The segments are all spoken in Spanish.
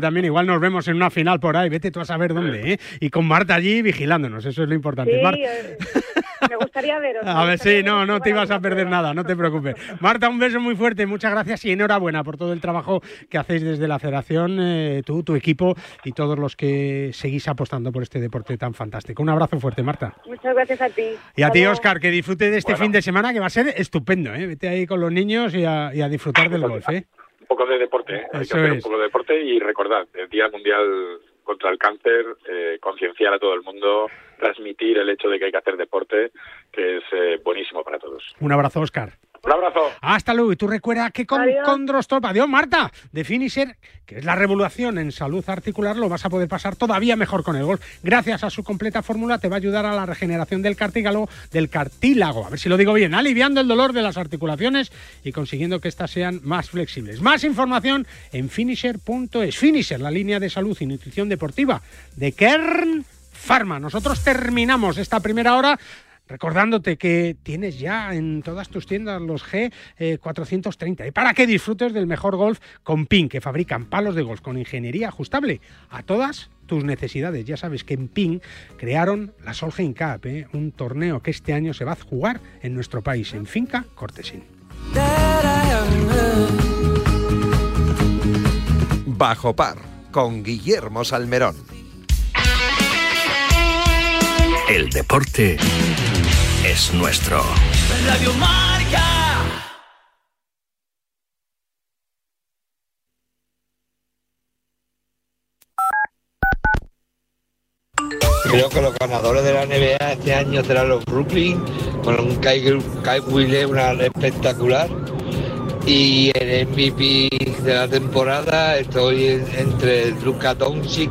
también igual nos vemos en una final por ahí, vete tú a saber dónde, ¿eh? Y con Marta allí vigilándonos, eso es lo importante. Sí, eh, me gustaría veros. A ver, sí, no, no te ibas a perder nada, no te preocupes. Marta, un beso muy fuerte, muchas gracias y enhorabuena por todo el trabajo que hacéis desde la federación, eh, tú, tu equipo y todos los que seguís apostando por este deporte tan fantástico. Un abrazo fuerte, Marta. Muchas gracias a ti. Y a ti, Oscar, que disfrute de este fin de semana que va a ser estupendo, ¿eh? Vete ahí con los niños y a, y a disfrutar del golf, ¿eh? Un poco de deporte, ¿eh? hay que hacer un poco de deporte y recordad, el Día Mundial contra el Cáncer, eh, concienciar a todo el mundo, transmitir el hecho de que hay que hacer deporte, que es eh, buenísimo para todos. Un abrazo, Oscar. Un abrazo. Hasta luego. Y tú recuerda que con Adiós. Condrostop, adiós Marta, de Finisher, que es la revolución en salud articular, lo vas a poder pasar todavía mejor con el golf. Gracias a su completa fórmula te va a ayudar a la regeneración del cartílago, del cartílago, a ver si lo digo bien, aliviando el dolor de las articulaciones y consiguiendo que éstas sean más flexibles. Más información en finisher.es. Finisher, la línea de salud y nutrición deportiva de Kern Pharma. Nosotros terminamos esta primera hora recordándote que tienes ya en todas tus tiendas los G430 y para que disfrutes del mejor golf con PIN, que fabrican palos de golf con ingeniería ajustable a todas tus necesidades. Ya sabes que en PIN crearon la Solheim Cup, ¿eh? un torneo que este año se va a jugar en nuestro país, en Finca Cortesín. Bajo par con Guillermo Salmerón. El deporte es nuestro. Radio Marca. Creo que los ganadores de la NBA este año serán los Brooklyn, con un Kai, Kai Wheeler, una espectacular. Y el MVP de la temporada estoy en- entre Luka Doncic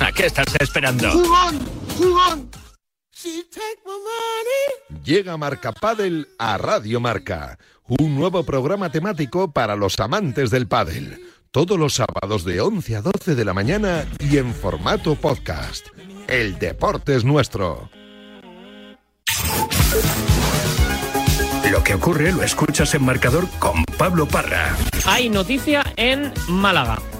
¿A qué estás esperando? ¡Jugón! ¡Jugón! Llega Marca Padel a Radio Marca, un nuevo programa temático para los amantes del pádel. Todos los sábados de 11 a 12 de la mañana y en formato podcast. El deporte es nuestro. Lo que ocurre lo escuchas en marcador con Pablo Parra. Hay noticia en Málaga.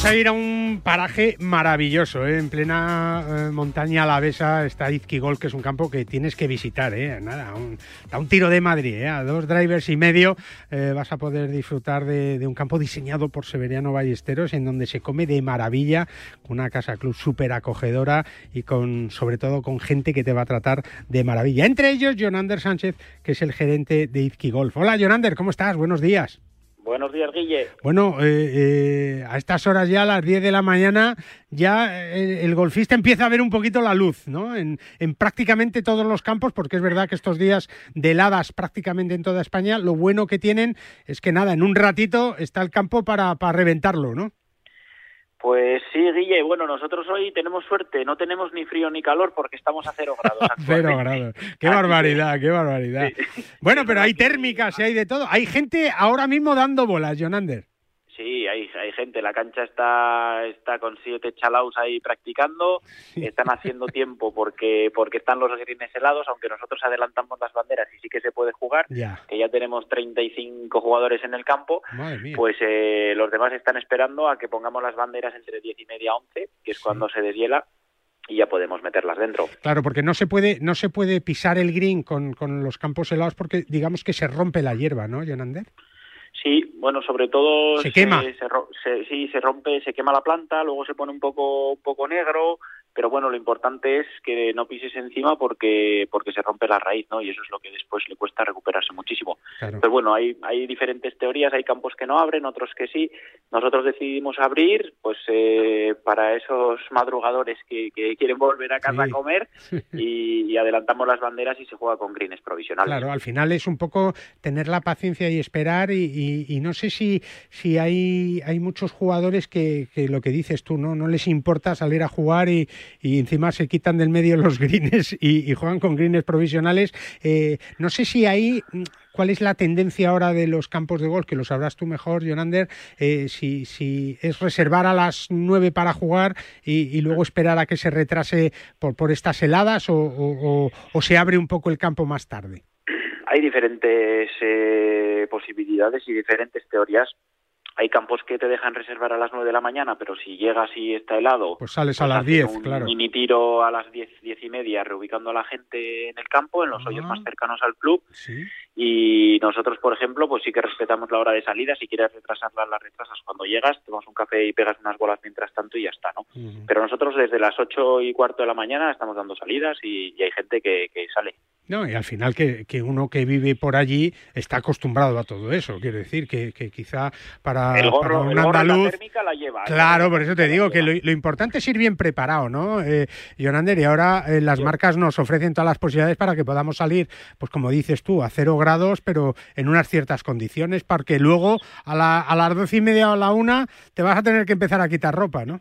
Vamos a ir a un paraje maravilloso, ¿eh? en plena eh, montaña alavesa está Izquigol, que es un campo que tienes que visitar. ¿eh? Nada, un, un tiro de Madrid, ¿eh? a dos drivers y medio eh, vas a poder disfrutar de, de un campo diseñado por Severiano Ballesteros, en donde se come de maravilla, con una casa club súper acogedora y con, sobre todo con gente que te va a tratar de maravilla. Entre ellos, Jonander Sánchez, que es el gerente de Izquigolf. Hola, Jonander, ¿cómo estás? Buenos días. Buenos días, Guille. Bueno, eh, eh, a estas horas ya, a las 10 de la mañana, ya eh, el golfista empieza a ver un poquito la luz, ¿no? En, en, prácticamente todos los campos, porque es verdad que estos días de heladas prácticamente en toda España, lo bueno que tienen es que nada, en un ratito está el campo para, para reventarlo, ¿no? Pues sí, Guille. Bueno, nosotros hoy tenemos suerte, no tenemos ni frío ni calor porque estamos a cero grados. cero grados. Qué barbaridad, qué barbaridad. Sí. Bueno, pero hay térmicas y hay de todo. Hay gente ahora mismo dando bolas, Jonander. Sí, hay, hay gente. La cancha está, está con siete chalaus ahí practicando. Están haciendo tiempo porque, porque están los grines helados, aunque nosotros adelantamos las banderas y sí que se puede jugar, Ya. que ya tenemos 35 jugadores en el campo. Pues eh, los demás están esperando a que pongamos las banderas entre 10 y media 11, que es cuando se deshiela, y ya podemos meterlas dentro. Claro, porque no se puede, no se puede pisar el green con, con los campos helados porque digamos que se rompe la hierba, ¿no, Jonander? Sí, bueno, sobre todo Se quema. se se- sí, se rompe, se quema la planta, luego se pone un poco, un poco negro, pero bueno, lo importante es que no pises encima porque porque se rompe la raíz, ¿no? Y eso es lo que después le cuesta recuperarse muchísimo. Claro. Pero bueno, hay hay diferentes teorías, hay campos que no abren, otros que sí. Nosotros decidimos abrir, pues eh, para esos madrugadores que, que quieren volver a casa Sí. a comer y, y adelantamos las banderas y se juega con greens provisionales. Claro, al final es un poco tener la paciencia y esperar y, y- y no sé si, si hay, hay muchos jugadores que, que lo que dices tú, ¿no? No les importa salir a jugar y, y encima se quitan del medio los greens y, juegan con greens provisionales. Eh, no sé si ahí... mm, ¿Cuál es la tendencia ahora de los campos de golf? Que lo sabrás tú mejor, Jonander. Eh, si, es reservar a las nueve para jugar y, luego esperar a que se retrase por, estas heladas o se abre un poco el campo más tarde. hay diferentes eh, posibilidades y diferentes teorías. Hay campos que te dejan reservar a las 9 de la mañana, pero si llegas y está helado, Pues sales a las hacen 10, un claro. mini tiro a las 10, 10 y media, reubicando a la gente en el campo, en los hoyos Ah. más cercanos al club. Sí. Y nosotros, por ejemplo, pues sí que respetamos la hora de salida. Si quieres retrasarla, la retrasas cuando llegas, tomas un café y pegas unas bolas mientras tanto y ya está, ¿no? Pero nosotros desde las 8 y cuarto de la mañana estamos dando salidas y, y hay gente que, que sale. No, y al final que, que uno que vive por allí está acostumbrado a todo eso. Quiero decir que, que quizá para, el para gorro, un el gorro y la andaluz... térmica la lleva. ¿eh? Claro, por eso te digo que lo, lo importante es ir bien preparado, ¿no? Eh, Jonander, y ahora eh, las marcas nos ofrecen todas las posibilidades para que podamos salir, pues como dices tú, a cero grados, pero en unas ciertas condiciones, para que luego a, la- a las doce y media o a la una te vas a tener que empezar a quitar ropa, ¿no?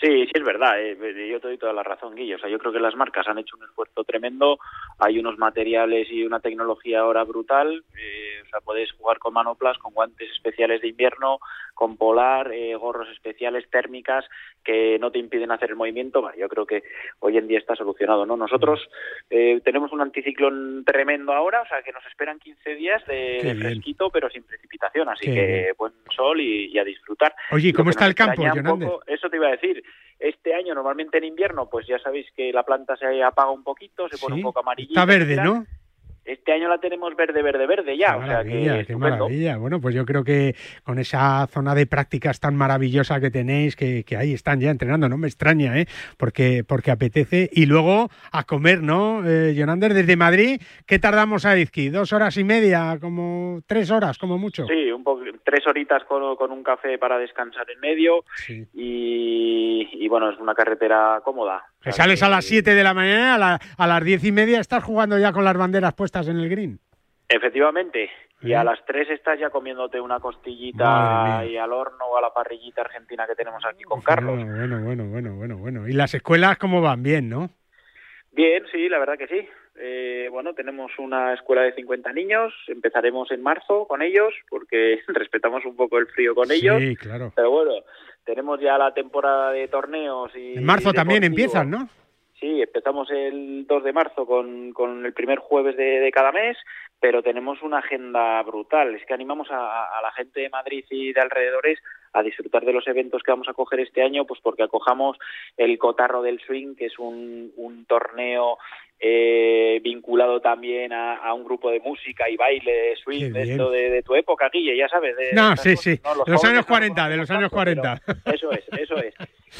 Sí, sí es verdad. eh, yo te doy toda la razón, Guillo. O sea, yo creo que las marcas han hecho un esfuerzo tremendo. Hay unos materiales y una tecnología ahora brutal. eh, o sea, puedes jugar con manoplas, con guantes especiales de invierno, con polar, eh, gorros especiales térmicas que no te impiden hacer el movimiento. Bueno, yo creo que hoy en día está solucionado, ¿no? Nosotros eh, tenemos un anticiclón tremendo ahora, o sea, que nos esperan 15 días de, fresquito, pero sin precipitación. Así Qué que bien. buen sol y, y a disfrutar. Oye, ¿y Lo cómo está el campo, poco- eso te iba a decir. Este año, normalmente en invierno, pues ya sabéis que la planta se apaga un poquito, se pone Sí, un poco amarillita. Está verde. ¿no? Este año la tenemos verde, verde, verde ya. Qué o sea maravilla, que qué maravilla. Bueno, pues yo creo que con esa zona de prácticas tan maravillosa que tenéis, que, que ahí están ya entrenando, no me extraña, ¿eh? Porque, porque apetece. Y luego a comer, ¿no? Eh, Jonander, desde Madrid, ¿qué tardamos a Izqui? ¿Dos horas y media? ¿Como tres horas, como mucho? Sí, un poco, tres horitas con, con un café para descansar en medio y, y, bueno, es una carretera cómoda. Que sales a las 7 de la mañana, a, la- a las diez y media estás jugando ya con las banderas puestas en el green. Efectivamente. Y ¿Eh? a las tres estás ya comiéndote una costillita y al horno o a la parrillita argentina que tenemos aquí con Carlos. Bueno, bueno, bueno, bueno, bueno. ¿Y las escuelas cómo van? Bien, ¿no? Bien, sí, la verdad que sí. Eh, bueno, tenemos una escuela de 50 niños, empezaremos en marzo con ellos porque respetamos un poco el frío con ellos. Sí, claro. Pero bueno, tenemos ya la temporada de torneos y... En marzo también empiezan, ¿no? Sí, empezamos el 2 de marzo con, con el primer jueves de, de cada mes, pero tenemos una agenda brutal. Es que animamos a, a la gente de Madrid y de alrededores a disfrutar de los eventos que vamos a coger este año, pues porque acojamos el Cotarro del Swing, que es un, un torneo eh, vinculado también a, a un grupo de música y baile de swing, de, esto de, de tu época, Guille, ya sabes. De, No, sí, cosas, sí. ¿no? Los, jóvenes años no 40, de los años 40. eso es, eso es.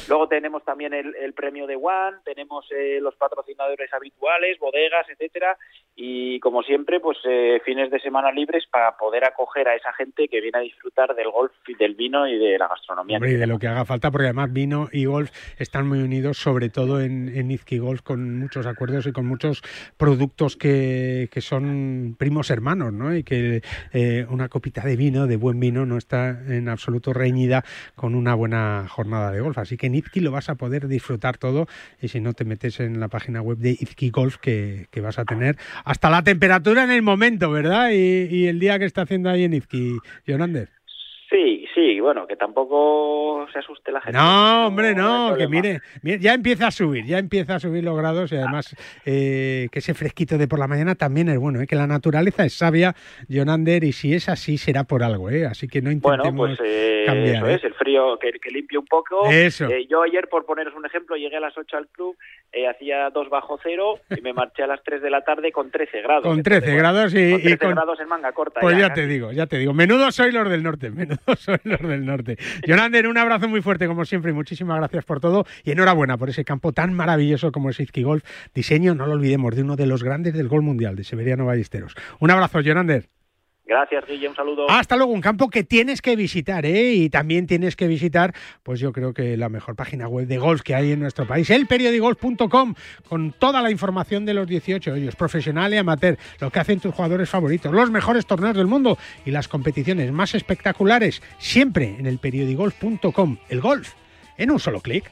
Luego tenemos también el, el premio de One, tenemos eh, los patrocinadores habituales, bodegas, etcétera, y como siempre, pues eh, fines de semana libres para poder acoger a esa gente que viene a disfrutar del golf, y del vino y de la gastronomía. Hombre, y de lo que haga falta, porque además vino y golf están muy unidos, sobre todo en, en Izqui Golf, con muchos acuerdos y con muchos productos que, que son primos hermanos, ¿no? Y que eh, una copita de vino, de buen vino, no está en absoluto reñida con una buena jornada de golf. Así que en Izqui lo vas a poder disfrutar todo y si no te metes en la página web de Izqui Golf que, que vas a tener hasta la temperatura en el momento, ¿verdad? Y, y el día que está haciendo ahí en Izqui, Jonander. Sí, sí, bueno, que tampoco se asuste la gente. No, hombre, no, que mire, mire, ya empieza a subir, ya empieza a subir los grados y además eh, que ese fresquito de por la mañana también es bueno, ¿eh? que la naturaleza es sabia, Jonander, y si es así será por algo, ¿eh? así que no Bueno, intentemos pues eh, cambiar. eso ¿eh? es, el frío que, que limpie un poco. Eso. Eh, yo ayer, por poneros un ejemplo, llegué a las 8 al club, hacía 2 bajo cero y me marché a las 3 de la tarde con 13 grados. Con Entonces, 13 bueno, grados y, con y 13 con- grados en manga corta. Pues ya casi. te digo, ya te digo. Menudo soy los del norte, menudo soy los del norte. Jonander, un abrazo muy fuerte como siempre y muchísimas gracias por todo y enhorabuena por ese campo tan maravilloso como es Izqui Golf. Diseño, no lo olvidemos, de uno de los grandes del gol mundial, de Severiano Ballesteros. Un abrazo, Jonander. Gracias, Guille, un saludo. Hasta luego, un campo que tienes que visitar, ¿eh? Y también tienes que visitar, pues yo creo que la mejor página web de golf que hay en nuestro país, elperiodigolf.com, con toda la información de los 18 hoyos, profesional y amateur, lo que hacen tus jugadores favoritos, los mejores torneos del mundo y las competiciones más espectaculares, siempre en elperiodigolf.com. El golf en un solo clic.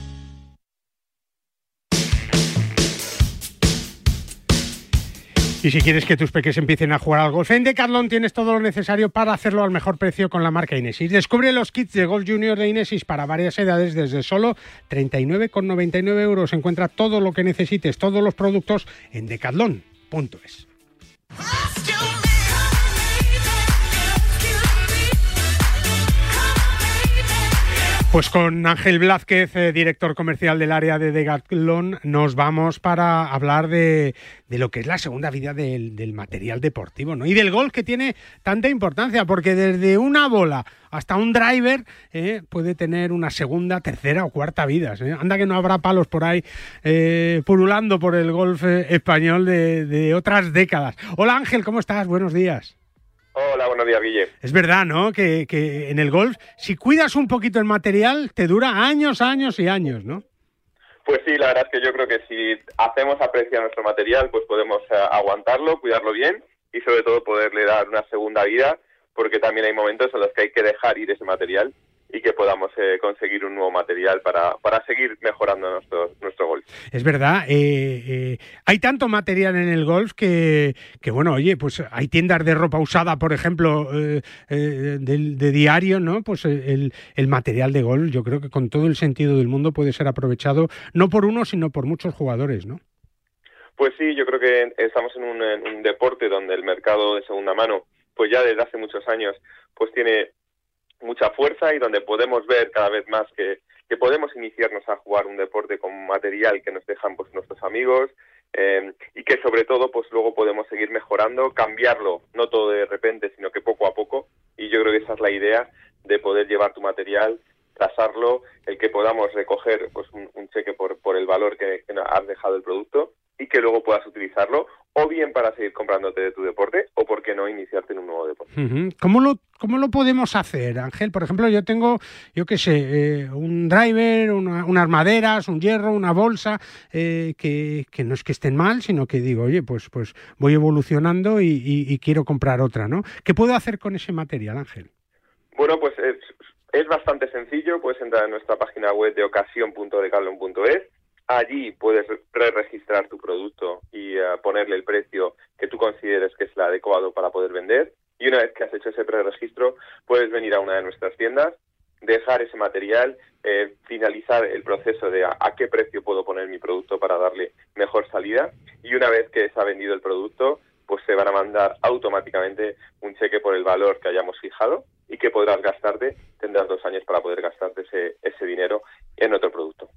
Y si quieres que tus peques empiecen a jugar al golf, en Decathlon tienes todo lo necesario para hacerlo al mejor precio con la marca Inesis. Descubre los kits de golf junior de Inesis para varias edades desde solo 39,99 euros. Encuentra todo lo que necesites, todos los productos en decathlon.es. Pues con Ángel Blázquez, eh, director comercial del área de Decathlon, nos vamos para hablar de, de lo que es la segunda vida del, del, material deportivo ¿no? y del golf que tiene tanta importancia, porque desde una bola hasta un driver eh, puede tener una segunda, tercera o cuarta vida. ¿eh? Anda que no habrá palos por ahí eh, pululando por el golf español de, de otras décadas. Hola Ángel, ¿cómo estás? Buenos días. Hola, buenos días, Guille. Es verdad, ¿no? Que, que, en el golf, si cuidas un poquito el material, te dura años, años y años, ¿no? Pues sí, la verdad es que yo creo que si hacemos apreciar nuestro material, pues podemos eh, aguantarlo, cuidarlo bien y sobre todo poderle dar una segunda vida, porque también hay momentos en los que hay que dejar ir ese material y que podamos eh, conseguir un nuevo material para, para seguir mejorando nuestro, nuestro golf. Es verdad, eh, eh, hay tanto material en el golf que, que, bueno, oye, pues hay tiendas de ropa usada, por ejemplo, de, de, diario, ¿no? Pues el, el, material de golf, yo creo que con todo el sentido del mundo puede ser aprovechado, no por uno, sino por muchos jugadores, ¿no? Pues sí, yo creo que estamos en un, en un deporte donde el mercado de segunda mano, pues ya desde hace muchos años, pues tiene mucha fuerza y donde podemos ver cada vez más que, que podemos iniciarnos a jugar un deporte con material que nos dejan pues nuestros amigos eh, y que sobre todo pues luego podemos seguir mejorando, cambiarlo, no todo de repente, sino que poco a poco. Y yo creo que esa es la idea de poder llevar tu material tasarlo, el que podamos recoger pues un, un cheque por, por el valor que, que has dejado el producto y que luego puedas utilizarlo o bien para seguir comprándote de tu deporte o por qué no iniciarte en un nuevo deporte. ¿Cómo lo, cómo lo podemos hacer, Ángel? Por ejemplo, yo tengo, yo qué sé, eh, un driver, una, unas maderas, un hierro, una bolsa, eh, que, que, no es que estén mal, sino que digo, oye, pues, pues voy evolucionando y, y, y, quiero comprar otra, ¿no? ¿Qué puedo hacer con ese material, Ángel? Bueno, pues es, es bastante sencillo, puedes entrar en nuestra página web de ocasión.decathlon.es Allí puedes pre-registrar tu producto y uh, ponerle el precio que tú consideres que es el adecuado para poder vender. Y una vez que has hecho ese pre-registro, puedes venir a una de nuestras tiendas, dejar ese material, eh, finalizar el proceso de a, a, qué precio puedo poner mi producto para darle mejor salida. Y una vez que se ha vendido el producto, pues se van a mandar automáticamente un cheque por el valor que hayamos fijado y que podrás gastarte. Tendrás dos años para poder gastarte ese, ese dinero en otro producto.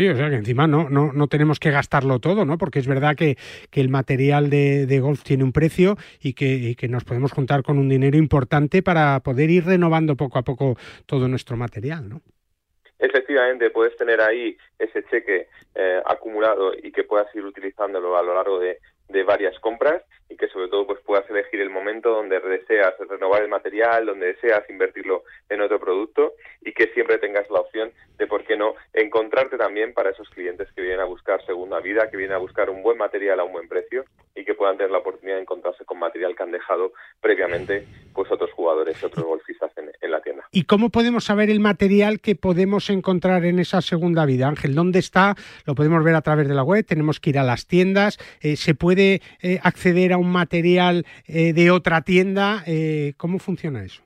Sí, o sea que encima no, no, no tenemos que gastarlo todo, ¿no? Porque es verdad que, que el material de, de, golf tiene un precio y que, que, nos podemos juntar con un dinero importante para poder ir renovando poco a poco todo nuestro material, ¿no? Efectivamente, puedes tener ahí ese cheque eh, acumulado y que puedas ir utilizándolo a lo largo de, de varias compras y que sobre todo pues puedas elegir el momento donde deseas renovar el material, donde deseas invertirlo en otro producto y que siempre tengas la opción de, por qué no, encontrarte también para esos clientes que vienen a buscar segunda vida, que vienen a buscar un buen material a un buen precio y que puedan tener la oportunidad de encontrarse con material que han dejado previamente pues otros jugadores, otros golfistas en, la tienda. ¿Y cómo podemos saber el material que podemos encontrar en esa segunda vida, Ángel? ¿Dónde está? Lo podemos ver a través de la web, tenemos que ir a las tiendas, eh, se puede eh, acceder a un material eh, de otra tienda. Eh, ¿Cómo funciona eso?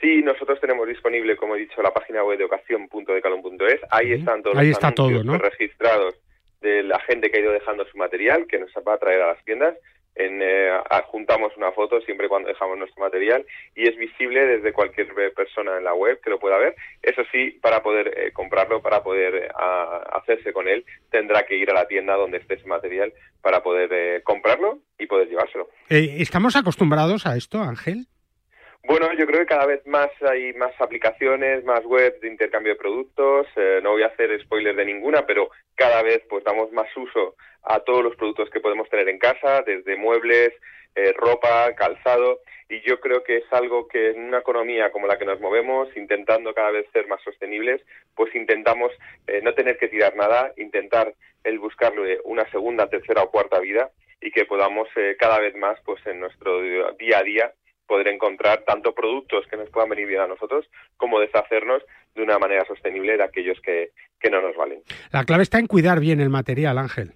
Sí, nosotros tenemos disponible, como he dicho, la página web de ocasión.decalon.es. Ahí están todos Ahí los está todo, ¿no? registrados de la gente que ha ido dejando su material, que nos va a traer a las tiendas. En, eh, adjuntamos una foto siempre cuando dejamos nuestro material y es visible desde cualquier persona en la web que lo pueda ver. Eso sí, para poder eh, comprarlo, para poder eh, hacerse con él, tendrá que ir a la tienda donde esté ese material para poder eh, comprarlo y poder llevárselo. ¿Estamos acostumbrados a esto, Ángel? Bueno, yo creo que cada vez más hay más aplicaciones, más webs de intercambio de productos. Eh, no voy a hacer spoiler de ninguna, pero cada vez pues damos más uso a todos los productos que podemos tener en casa, desde muebles, eh, ropa, calzado. Y yo creo que es algo que en una economía como la que nos movemos, intentando cada vez ser más sostenibles, pues intentamos eh, no tener que tirar nada, intentar el buscarle una segunda, tercera o cuarta vida y que podamos eh, cada vez más pues en nuestro día a día poder encontrar tanto productos que nos puedan venir bien a nosotros como deshacernos de una manera sostenible de aquellos que, que no nos valen. La clave está en cuidar bien el material, Ángel.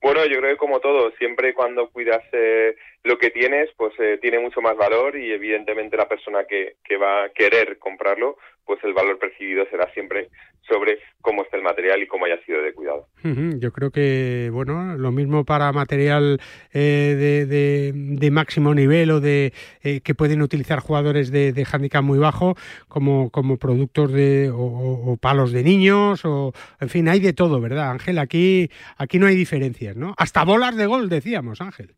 Bueno, yo creo que como todo, siempre cuando cuidas eh, lo que tienes, pues eh, tiene mucho más valor y evidentemente la persona que, que va a querer comprarlo, pues el valor percibido será siempre sobre cómo está el material y cómo haya sido de cuidado. Uh -huh. Yo creo que, bueno, lo mismo para material eh, de, de, de, máximo nivel o de eh, que pueden utilizar jugadores de, de handicap muy bajo, como, como productos de o, o, palos de niños, o en fin, hay de todo, ¿verdad, Ángel? Aquí, aquí no hay diferencias, ¿no? Hasta bolas de gol, decíamos, Ángel.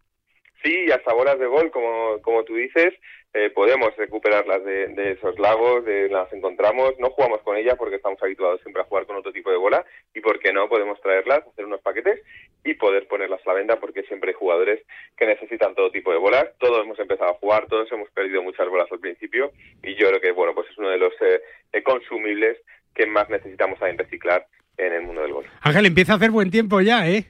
Sí, hasta bolas de gol, como, como tú dices, eh, podemos recuperarlas de, de, esos lagos, de, las encontramos, no jugamos con ellas porque estamos habituados siempre a jugar con otro tipo de bola y por qué no podemos traerlas, hacer unos paquetes y poder ponerlas a la venta porque siempre hay jugadores que necesitan todo tipo de bolas, todos hemos empezado a jugar, todos hemos perdido muchas bolas al principio y yo creo que bueno pues es uno de los eh, consumibles que más necesitamos también reciclar en el mundo del golf. Ángel, empieza a hacer buen tiempo ya, ¿eh?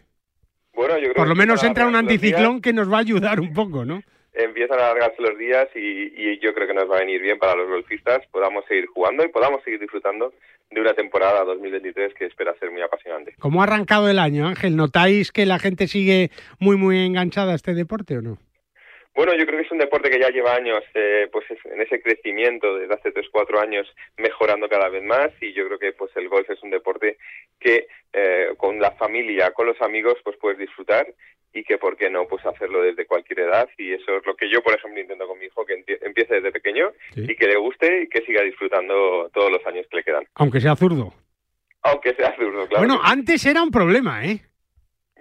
Bueno, yo creo Por lo menos entra un anticiclón días, que nos va a ayudar un poco, ¿no? Empiezan a alargarse los días y, y yo creo que nos va a venir bien para los golfistas, podamos seguir jugando y podamos seguir disfrutando de una temporada 2023 que espera ser muy apasionante. ¿Cómo ha arrancado el año, Ángel? ¿Notáis que la gente sigue muy, muy enganchada a este deporte o no? Bueno, yo creo que es un deporte que ya lleva años eh, pues es- en ese crecimiento desde hace 3-4 años mejorando cada vez más y yo creo que pues el golf es un deporte que eh, con la familia, con los amigos pues puedes disfrutar y que por qué no pues hacerlo desde cualquier edad y eso es lo que yo por ejemplo intento con mi hijo que empiece desde pequeño y que le guste y que siga disfrutando todos los años que le quedan, Aunque sea zurdo. aunque sea zurdo, claro. bueno, antes era un problema, ¿eh?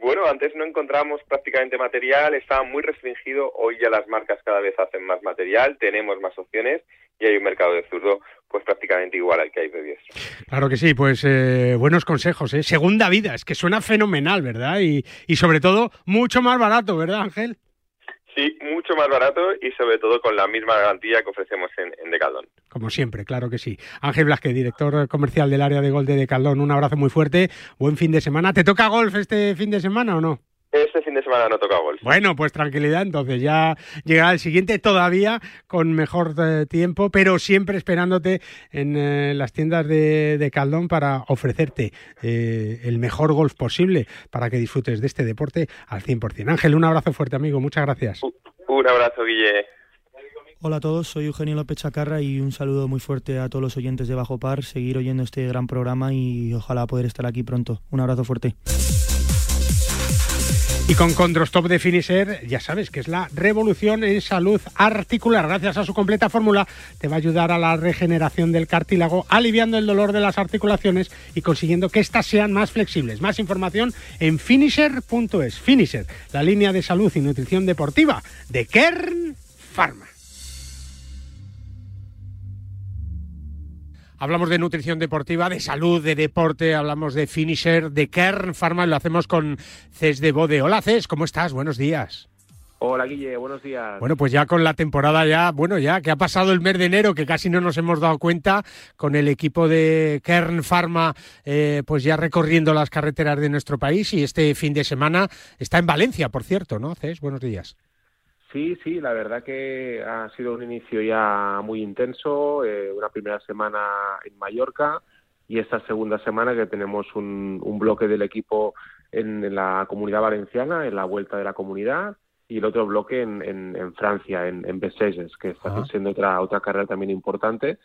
Bueno, antes no encontramos prácticamente material, estaba muy restringido, hoy ya las marcas cada vez hacen más material, tenemos más opciones y hay un mercado de zurdo pues prácticamente igual al que hay de diestro. Claro que sí, pues eh, buenos consejos, ¿eh? Segunda vida, es que suena fenomenal, ¿verdad? Y, y sobre todo, mucho más barato, ¿verdad, Ángel? Sí, mucho más barato y sobre todo con la misma garantía que ofrecemos en, en Decathlon. Como siempre, claro que sí. Ángel Blasque, director comercial del área de gol de Decaldón, un abrazo muy fuerte, buen fin de semana. ¿Te toca golf este fin de semana o no? Este fin de semana no toca golf. Bueno, pues tranquilidad, entonces ya llegará el siguiente todavía con mejor eh, tiempo, pero siempre esperándote en eh, las tiendas de, de Caldón para ofrecerte eh, el mejor golf posible para que disfrutes de este deporte al 100%. Ángel, un abrazo fuerte, amigo, muchas gracias. Un abrazo, Guille. Hola a todos, soy Eugenio López Chacarra y un saludo muy fuerte a todos los oyentes de Bajo Par, seguir oyendo este gran programa y ojalá poder estar aquí pronto. Un abrazo fuerte. Y con Condrostop de Finisher, ya sabes que es la revolución en salud articular. Gracias a su completa fórmula, te va a ayudar a la regeneración del cartílago, aliviando el dolor de las articulaciones y consiguiendo que éstas sean más flexibles. Más información en finisher.es. Finisher, la línea de salud y nutrición deportiva de Kern Pharma. Hablamos de nutrición deportiva, de salud, de deporte, hablamos de finisher, de Kern Pharma lo hacemos con Ces de Bode. Hola Ces, ¿cómo estás? Buenos días. Hola Guille, buenos días. Bueno, pues ya con la temporada ya, bueno, ya que ha pasado el mes de enero, que casi no nos hemos dado cuenta, con el equipo de Kern Pharma, eh, pues ya recorriendo las carreteras de nuestro país y este fin de semana está en Valencia, por cierto, ¿no? Ces, buenos días. Sí, sí, la verdad que ha sido un inicio ya muy intenso, eh, una primera semana en Mallorca y esta segunda semana que tenemos un, un bloque del equipo en, en la comunidad valenciana, en la vuelta de la comunidad, y el otro bloque en, en, en Francia, en, en que está siendo otra, otra carrera también importante.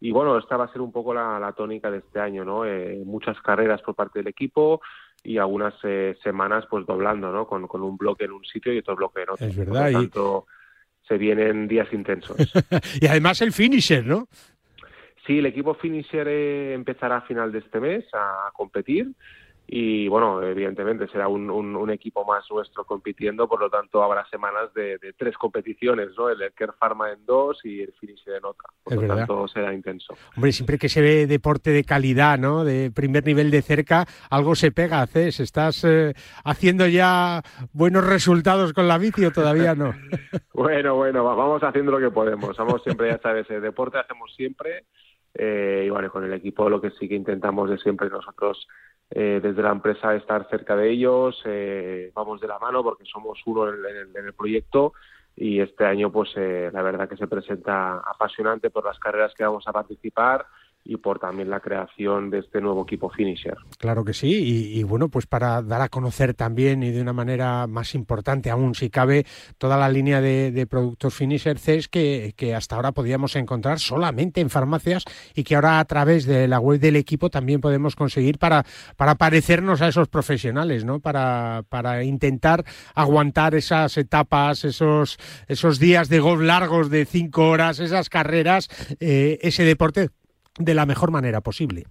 Y bueno, esta va a ser un poco la, la tónica de este año, ¿no? Eh, muchas carreras por parte del equipo y algunas eh, semanas pues doblando, ¿no? Con, con un bloque en un sitio y otro bloque en otro. Es Por verdad, y- tanto, se vienen días intensos. y además el finisher, ¿no? Sí, el equipo Finisher eh, empezará a final de este mes a competir y bueno, evidentemente será un, un- un equipo más nuestro compitiendo, por lo tanto habrá semanas de, de tres competiciones, ¿no? El Kerr Pharma en dos y el Finisher en otra. Por Es lo verdad. tanto será intenso. Hombre, siempre que se ve deporte de calidad, ¿no? De primer nivel de cerca, algo se pega, Ces. ¿Estás eh, haciendo ya buenos resultados con la bici o todavía no? Bueno, bueno, va- vamos haciendo lo que podemos. Vamos siempre, ya sabes, el deporte hacemos siempre. eh, y bueno, con el equipo lo que sí que intentamos es siempre nosotros eh, desde la empresa estar cerca de ellos, eh, vamos de la mano porque somos uno en, el, en el proyecto y este año pues eh, la verdad que se presenta apasionante por las carreras que vamos a participar y por también la creación de este nuevo equipo finisher. Claro que sí, y, bueno, pues para dar a conocer también y de una manera más importante aún, si cabe, toda la línea de, de productos Finisher CES que, que hasta ahora podíamos encontrar solamente en farmacias y que ahora a través de la web del equipo también podemos conseguir para, para parecernos a esos profesionales, ¿no? Para, para intentar aguantar esas etapas, esos, esos días de golf largos de cinco horas, esas carreras, eh, ese deporte de la mejor manera posible.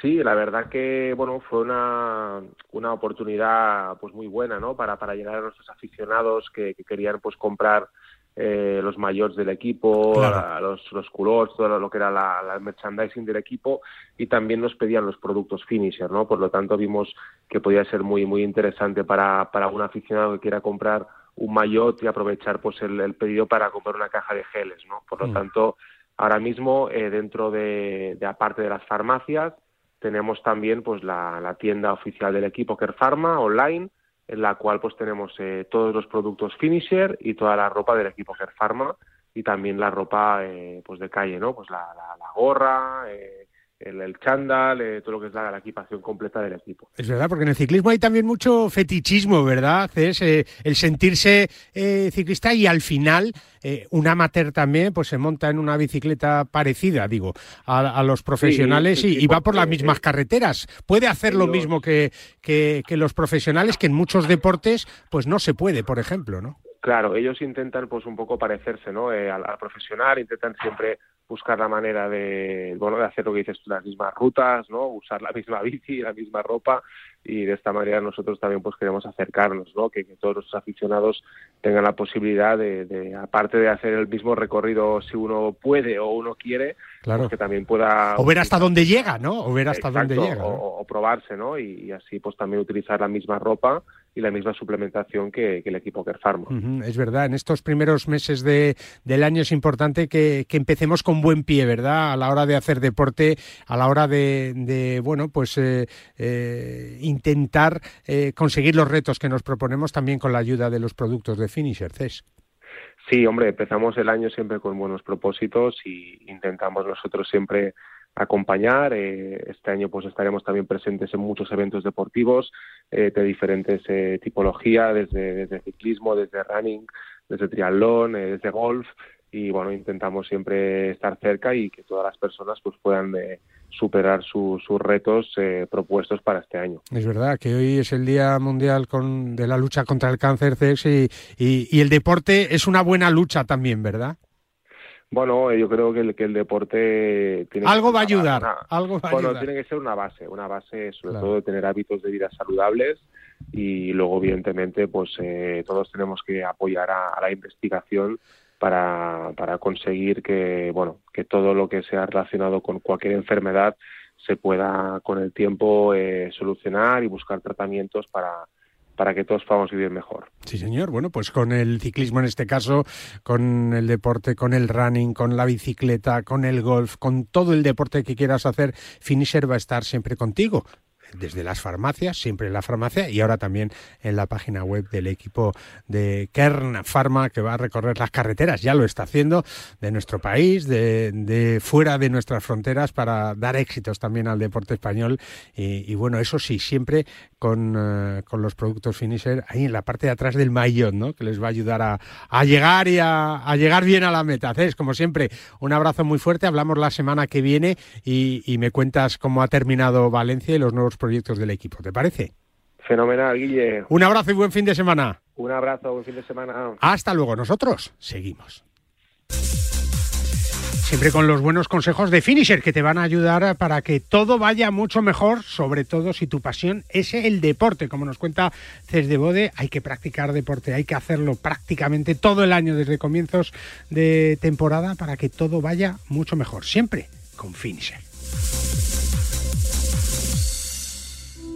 Sí, la verdad que bueno fue una, una oportunidad pues muy buena, ¿no? Para, para llegar a nuestros aficionados que, que querían pues comprar eh, los mayores del equipo, Claro. a- los, los culottes, todo lo que era la, la merchandising del equipo y también nos pedían los productos finisher, ¿no? Por lo tanto vimos que podía ser muy muy interesante para, para un aficionado que quiera comprar un maillot y aprovechar pues el, el pedido para comprar una caja de geles, ¿no? Por lo Mm. tanto ahora mismo eh, dentro de, de aparte de las farmacias tenemos también pues la, tienda oficial del equipo Kerpharma online, en la cual pues tenemos eh, todos los productos Finisher y toda la ropa del equipo Kerpharma y también la ropa eh, pues de calle, ¿no? Pues la, la, la gorra, eh, el, el chándal, eh, todo lo que es la, la, equipación completa del equipo. Es verdad, porque en el ciclismo hay también mucho fetichismo, ¿verdad? Es eh, el sentirse eh, ciclista y al final eh, un amateur también pues se monta en una bicicleta parecida, digo, a, a los profesionales sí, y, y, va por las mismas carreteras. Puede hacer lo mismo que, que, que los profesionales, que en muchos deportes pues no se puede, por ejemplo, ¿no? Claro, ellos intentan pues un poco parecerse, ¿no? Eh, al, al, profesional, intentan siempre buscar la manera de, bueno, de hacer lo que dices tú, las mismas rutas, ¿no? Usar la misma bici, la misma ropa y de esta manera nosotros también pues queremos acercarnos, ¿no? Que, que todos los aficionados tengan la posibilidad de, de, aparte de hacer el mismo recorrido si uno puede o uno quiere, claro. pues que también pueda... O ver hasta dónde llega, ¿no? O ver hasta Exacto, dónde llega. ¿no? O, o, probarse, ¿no? Y, y, así pues también utilizar la misma ropa y la misma suplementación que, que el equipo Kerfarma. Uh -huh, es verdad, en estos primeros meses de, del año es importante que, que, empecemos con buen pie, ¿verdad? A la hora de hacer deporte, a la hora de, de bueno, pues eh, eh, intentar eh, conseguir los retos que nos proponemos también con la ayuda de los productos de Finisher, CES. Sí, hombre, empezamos el año siempre con buenos propósitos y intentamos nosotros siempre acompañar. Eh, este año pues estaremos también presentes en muchos eventos deportivos eh, de diferentes eh, tipologías, desde, desde, ciclismo, desde running, desde triatlón, eh, desde golf y bueno, intentamos siempre estar cerca y que todas las personas pues puedan eh, superar su, sus retos propuestos para este año. Es verdad que hoy es el Día Mundial con, de la lucha contra el cáncer y, y el deporte es una buena lucha también, ¿verdad? Bueno, yo creo que el, que el deporte tiene algo va a ayudar, una, algo va bueno, a ayudar. tiene que ser una base, una base sobre claro. todo de tener hábitos de vida saludables y luego evidentemente pues eh, todos tenemos que apoyar a, a la investigación para, para conseguir que bueno que todo lo que sea relacionado con cualquier enfermedad se pueda con el tiempo eh, solucionar y buscar tratamientos para para que todos podamos vivir mejor. Sí, señor. Bueno, pues con el ciclismo en este caso, con el deporte, con el running, con la bicicleta, con el golf, con todo el deporte que quieras hacer, Finisher va a estar siempre contigo desde las farmacias, siempre en la farmacia y ahora también en la página web del equipo de Kern Pharma que va a recorrer las carreteras, ya lo está haciendo, de nuestro país, de, fuera de nuestras fronteras para dar éxitos también al deporte español y bueno, eso sí, siempre con, uh, con, los productos finisher ahí en la parte de atrás del maillot, ¿no? que les va a ayudar a, a llegar y a, a, llegar bien a la meta. Es como siempre, un abrazo muy fuerte, hablamos la semana que viene y, y me cuentas cómo ha terminado Valencia y los nuevos proyectos del equipo. ¿Te parece? Fenomenal, Guille. Un abrazo y buen fin de semana. Un abrazo, buen fin de semana. Hasta luego. Nosotros seguimos. Siempre con los buenos consejos de Finisher que te van a ayudar para que todo vaya mucho mejor, sobre todo si tu pasión es el deporte. Como nos cuenta Cés de Bode, hay que practicar deporte, hay que hacerlo prácticamente todo el año desde comienzos de temporada para que todo vaya mucho mejor. Siempre con Finisher.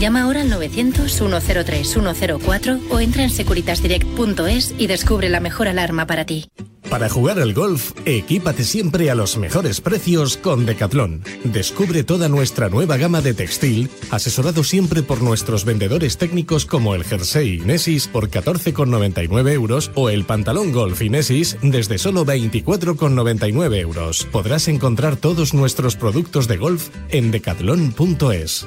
Llama ahora al 900-103-104 o entra en securitasdirect.es y descubre la mejor alarma para ti. Para jugar al golf, equípate siempre a los mejores precios con Decathlon. Descubre toda nuestra nueva gama de textil, asesorado siempre por nuestros vendedores técnicos como el jersey Inesis por 14,99 euros o el pantalón golf Inesis desde solo 24,99 euros. Podrás encontrar todos nuestros productos de golf en decathlon.es.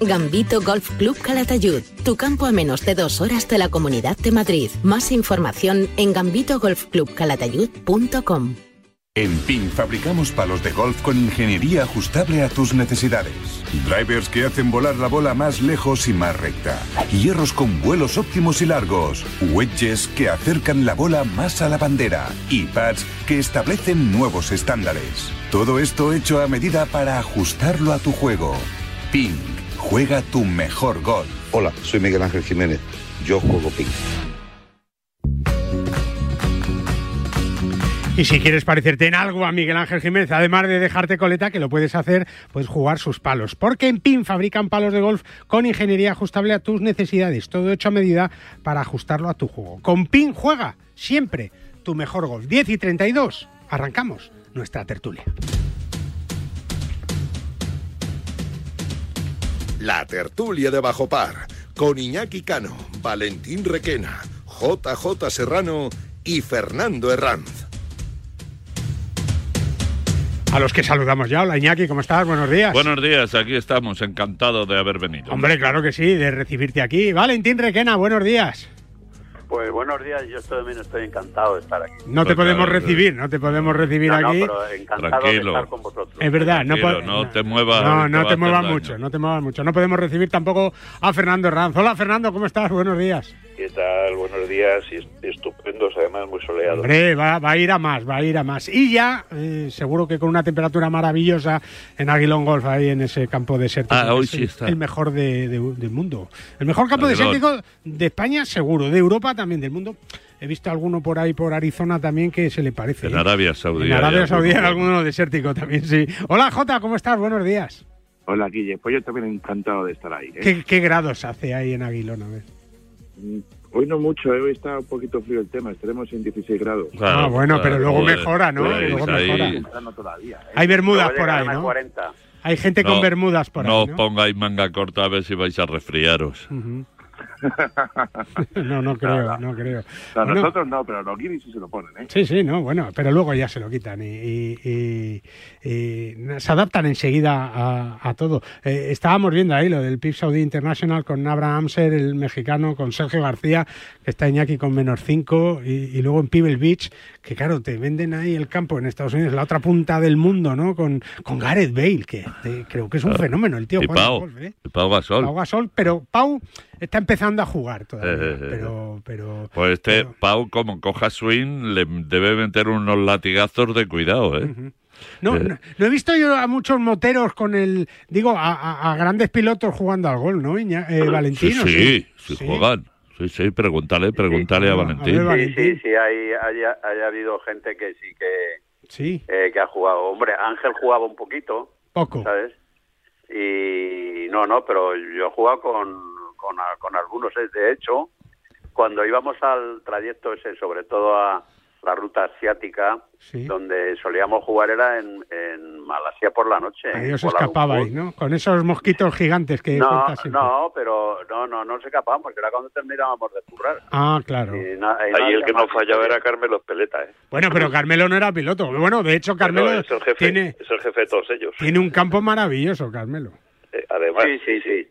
Gambito Golf Club Calatayud, tu campo a menos de dos horas de la Comunidad de Madrid. Más información en gambitogolfclubcalatayud.com. En PIN fabricamos palos de golf con ingeniería ajustable a tus necesidades. Drivers que hacen volar la bola más lejos y más recta. Hierros con vuelos óptimos y largos. Wedges que acercan la bola más a la bandera. Y pads que establecen nuevos estándares. Todo esto hecho a medida para ajustarlo a tu juego. PIN. Juega tu mejor golf. Hola, soy Miguel Ángel Jiménez. Yo juego PIN. Y si quieres parecerte en algo a Miguel Ángel Jiménez, además de dejarte coleta, que lo puedes hacer, puedes jugar sus palos. Porque en PIN fabrican palos de golf con ingeniería ajustable a tus necesidades. Todo hecho a medida para ajustarlo a tu juego. Con PIN juega siempre tu mejor golf. 10 y 32. Arrancamos nuestra tertulia. La tertulia de Bajo Par, con Iñaki Cano, Valentín Requena, JJ Serrano y Fernando Herranz. A los que saludamos ya. Hola Iñaki, ¿cómo estás? Buenos días. Buenos días, aquí estamos, encantado de haber venido. Hombre, claro que sí, de recibirte aquí. Valentín Requena, buenos días. Pues buenos días, yo también estoy encantado de estar aquí. No te podemos claro, recibir, no te podemos recibir No, no, aquí. pero encantado de Tranquilo. estar con vosotros. Es verdad, no, Tranquilo, no te muevas, No, te no te hacer muevas daño. mucho, no te muevas mucho. No podemos recibir tampoco a Fernando Herranz. Hola Fernando, ¿cómo estás? Buenos días. ¿Qué tal? Buenos días y est- estupendos, además muy soleados. Hombre, va, va a ir a más, va a ir a más. Y ya, eh, seguro que con una temperatura maravillosa en Aguilón Golf, ahí en ese campo desértico. Ah, hoy Es sí el, está. el mejor de- de- del mundo. El mejor campo Aguilón. desértico de España, seguro. De Europa también, del mundo. He visto alguno por ahí, por Arizona también, que se le parece. En ¿eh? Arabia Saudí. En Arabia Saudí, en alguno. alguno desértico también, sí. Hola Jota, ¿cómo estás? Buenos días. Hola, Guille. Pues yo también encantado de estar ahí. ¿eh? ¿Qué, qué grados hace ahí en Aguilón? A ver. Mm, Hoy no mucho, ¿eh? hoy está un poquito frío el tema, estaremos en 16 grados. Ah, bueno, pero luego mejora, ¿no? Pues Luego ahí- mejora. Temprano todavía, ¿eh? Hay bermudas por ahí, ¿no? 40. Hay gente con bermudas por no ahí, os ¿no? pongáis manga corta a ver si vais a resfriaros. Ujú. no, no creo, no creo. No, Bueno, nosotros no, pero los guiris sí se lo ponen, ¿eh? Sí, sí, no, bueno, pero luego ya se lo quitan y, y- y- y se adaptan enseguida a, a todo. Eh, estábamos viendo ahí lo del PIB Saudi International con Abraham Amser, el mexicano, con Sergio García, que está Iñaki con menos 5, y, luego en Pebble Beach, que claro, te venden ahí el campo en Estados Unidos, la otra punta del mundo, ¿no? Con, con Gareth Bale, que eh, creo que es un fenómeno el tío. Y Pau, golf, ¿eh? Pau Gasol. Pau Gasol, pero Pau está empezando a jugar todavía, Eh, eh, eh. pero, pero Pues este Pau, como coja swing, le debe meter unos latigazos de cuidado, ¿eh? No, Eh, no, no he visto yo a muchos moteros con el, digo, a, a- a grandes pilotos jugando al gol, ¿no, Iña- eh, Sí, Valentino? sí, sí, juegan. Sí, sí, pregúntale, pregúntale a Valentín. Sí, sí, sí, hay, haya, haya habido gente que sí que, Sí, eh, que ha jugado. Hombre, Ángel jugaba un poquito, poco. ¿sabes? Y no, no, pero yo he jugado con, con, a- con algunos. ¿eh? De hecho, cuando íbamos al trayecto ese, sobre todo a, la ruta asiática, donde solíamos jugar era en, en Malasia por la noche. Ahí en os escapabais. ¿no? Con esos mosquitos gigantes que No, no, pero no, no, no nos escapábamos, porque era cuando terminábamos de currar. Ah, claro. Y na- y Ahí el que no fallaba era Carmelo Espeleta, ¿eh? Bueno, pero Carmelo no era piloto. Bueno, de hecho, Carmelo Bueno, es el jefe, tiene, es el jefe de todos ellos. tiene un campo maravilloso, Carmelo. Eh, además, Sí, sí, sí.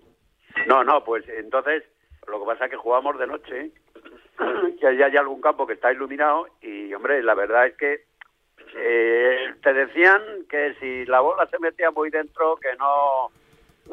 No, no, pues entonces lo que pasa es que jugamos de noche, que allí hay algún campo que está iluminado y, hombre, la verdad es que eh, te decían que si la bola se metía muy dentro, que no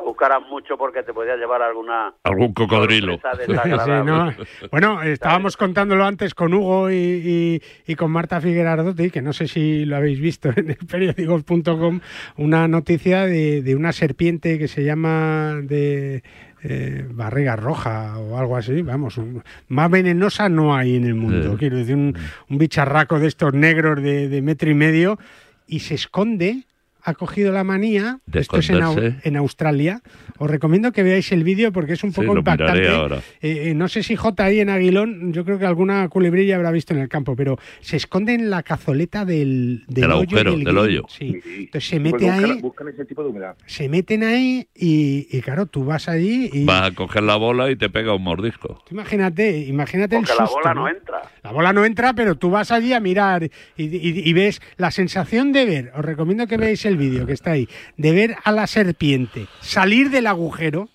buscaras mucho porque te podía llevar alguna Algún cocodrilo. Sí. ¿no? Bueno, estábamos contándolo antes con Hugo y, y- y con Marta Figuerardotti, que no sé si lo habéis visto en el periódico.com, una noticia de, de una serpiente que se llama de eh, barriga roja o algo así, vamos, un- más venenosa no hay en el mundo, Sí. quiero decir, un, un bicharraco de estos negros de, de metro y medio y se esconde. Ha cogido la manía, De esto es en, Au- en Australia. Os recomiendo que veáis el vídeo porque es un Sí, poco lo impactante. ahora. Eh, eh, no sé si J ahí en Aguilón, yo creo que alguna culebrilla habrá visto en el campo, pero se esconde en la cazoleta del, del, hoyo agujero, del del hoyo. Sí. Entonces se Pues mete buscan, ahí, buscan ese tipo de humedad. se meten ahí y, y claro, tú vas allí y Vas a coger la bola y te pega un mordisco. tú imagínate, imagínate el Porque la susto, bola ¿no? no entra. La bola no entra, pero tú vas allí a mirar y, y- y ves la sensación de ver, os recomiendo que veáis el vídeo que está ahí, de ver a la serpiente salir del agujero.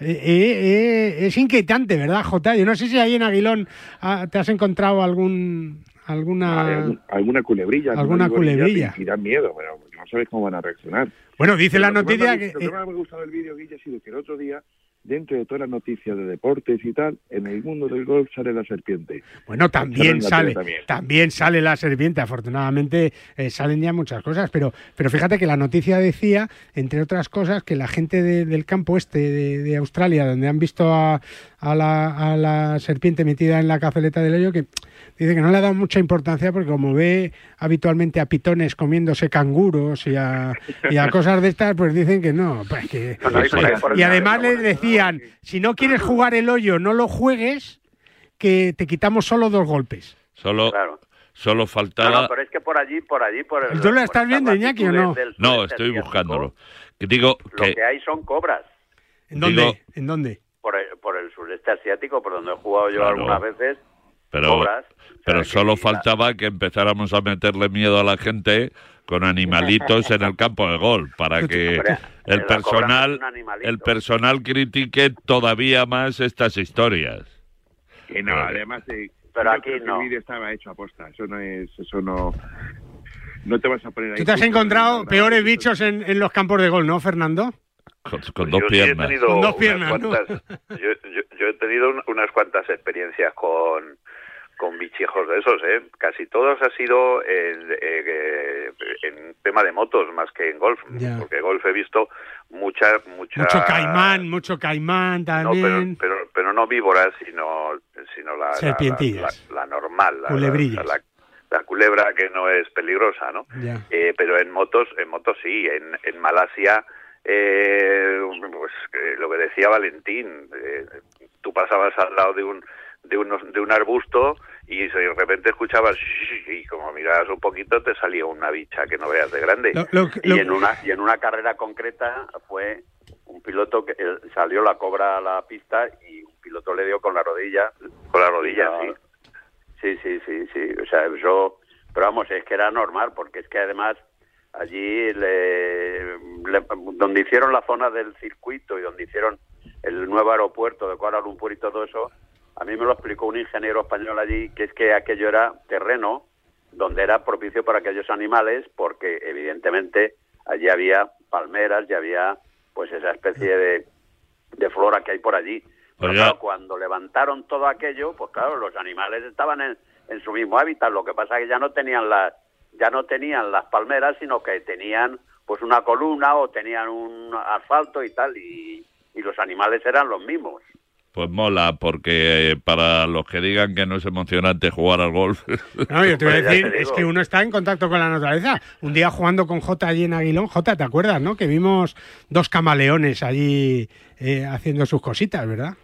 eh, eh, eh, es inquietante, ¿verdad, Jota? Yo no sé si ahí en Aguilón ah, te has encontrado algún alguna... alguna culebrilla. alguna culebrilla. Y, dan miedo, pero no sabes cómo van a reaccionar. Bueno, dice la Pero que más noticia que... que más me ha gustado del vídeo, Guille, ha sido que el otro día, dentro de todas las noticias de deportes y tal, en el mundo del golf sale la serpiente. Bueno, también sale, también. también sale la serpiente. Afortunadamente eh, salen ya muchas cosas, pero, pero fíjate que la noticia decía, entre otras cosas, que la gente de- del campo este de, de Australia, donde han visto a, a la, a la serpiente metida en la cazeleta del hoyo, que dice que no le ha dado mucha importancia porque como ve habitualmente a pitones comiéndose canguros y a, y a cosas de estas, pues dicen que no. pues que- No, no, y además les decían, si no quieres jugar el hoyo, no lo juegues, que te quitamos solo dos golpes. Solo, Claro. solo faltaba... no, pero es que por allí, por allí, por el. ¿Tú lo estás viendo, Iñaki, o no? del No, estoy buscándolo. Digo Lo que... que hay son cobras. ¿En dónde? Digo- ¿En dónde? Por el, por el sureste asiático, por donde he jugado yo Claro. algunas veces. Pero, pero O sea, solo que- faltaba que empezáramos a meterle miedo a la gente con animalitos en el campo de golf para que el personal el personal critique todavía más estas historias. Que no, Vale. además de... Pero yo aquí creo que no. El vídeo estaba hecho a posta. Eso no es... Eso no... No te vas a poner ahí... Tú te has encontrado en- peores bichos en, en los campos de gol, ¿no, Fernando? Con, con dos yo sí he piernas. tenido Con dos unas piernas, ¿no? cuantas- yo, yo- yo he tenido un- unas cuantas experiencias con con bichijos de esos, ¿eh? Casi todos ha sido en, eh, en tema de motos más que en golf, Ya. porque golf he visto mucha, mucha... Mucho caimán, mucho caimán No, pero, también. pero, pero no víboras, sino, sino la, la- Serpientillas. la, la normal, la, Culebrillas. la- la culebra que no es peligrosa, ¿no? Eh, pero en motos, en motos sí. En, en Malasia, eh, pues eh, lo que decía Valentín, eh, tú pasabas al lado de un de unos de un arbusto y de repente escuchabas y como mirabas un poquito te salía una bicha que no veas de grande. Lo- lo- Y lo- en una y en una carrera concreta fue un piloto que eh, salió la cobra a la pista y un piloto le dio con la rodilla. Con la rodilla, sí. Sí, sí, sí, sí. O sea, yo, pero vamos, es que era normal, porque es que además allí, le- le- donde hicieron la zona del circuito y donde hicieron el nuevo aeropuerto de Kuala Lumpur y todo eso, a mí me lo explicó un ingeniero español allí, que es que aquello era terreno donde era propicio para aquellos animales, porque evidentemente allí había palmeras y había pues esa especie de, de flora que hay por allí. Pero claro, cuando levantaron todo aquello, pues claro, los animales estaban en, en su mismo hábitat. Lo que pasa es que ya no tenían las ya no tenían las palmeras, sino que tenían pues una columna o tenían un asfalto y tal, y, y los animales eran los mismos. Pues mola, porque eh, para los que digan que no es emocionante jugar al golf. No, yo te voy a Pues decir, es que uno está en contacto con la naturaleza. Un día jugando con Jota allí en Aguilón, Jota, ¿te acuerdas, no? Que vimos dos camaleones allí eh, haciendo sus cositas, ¿verdad?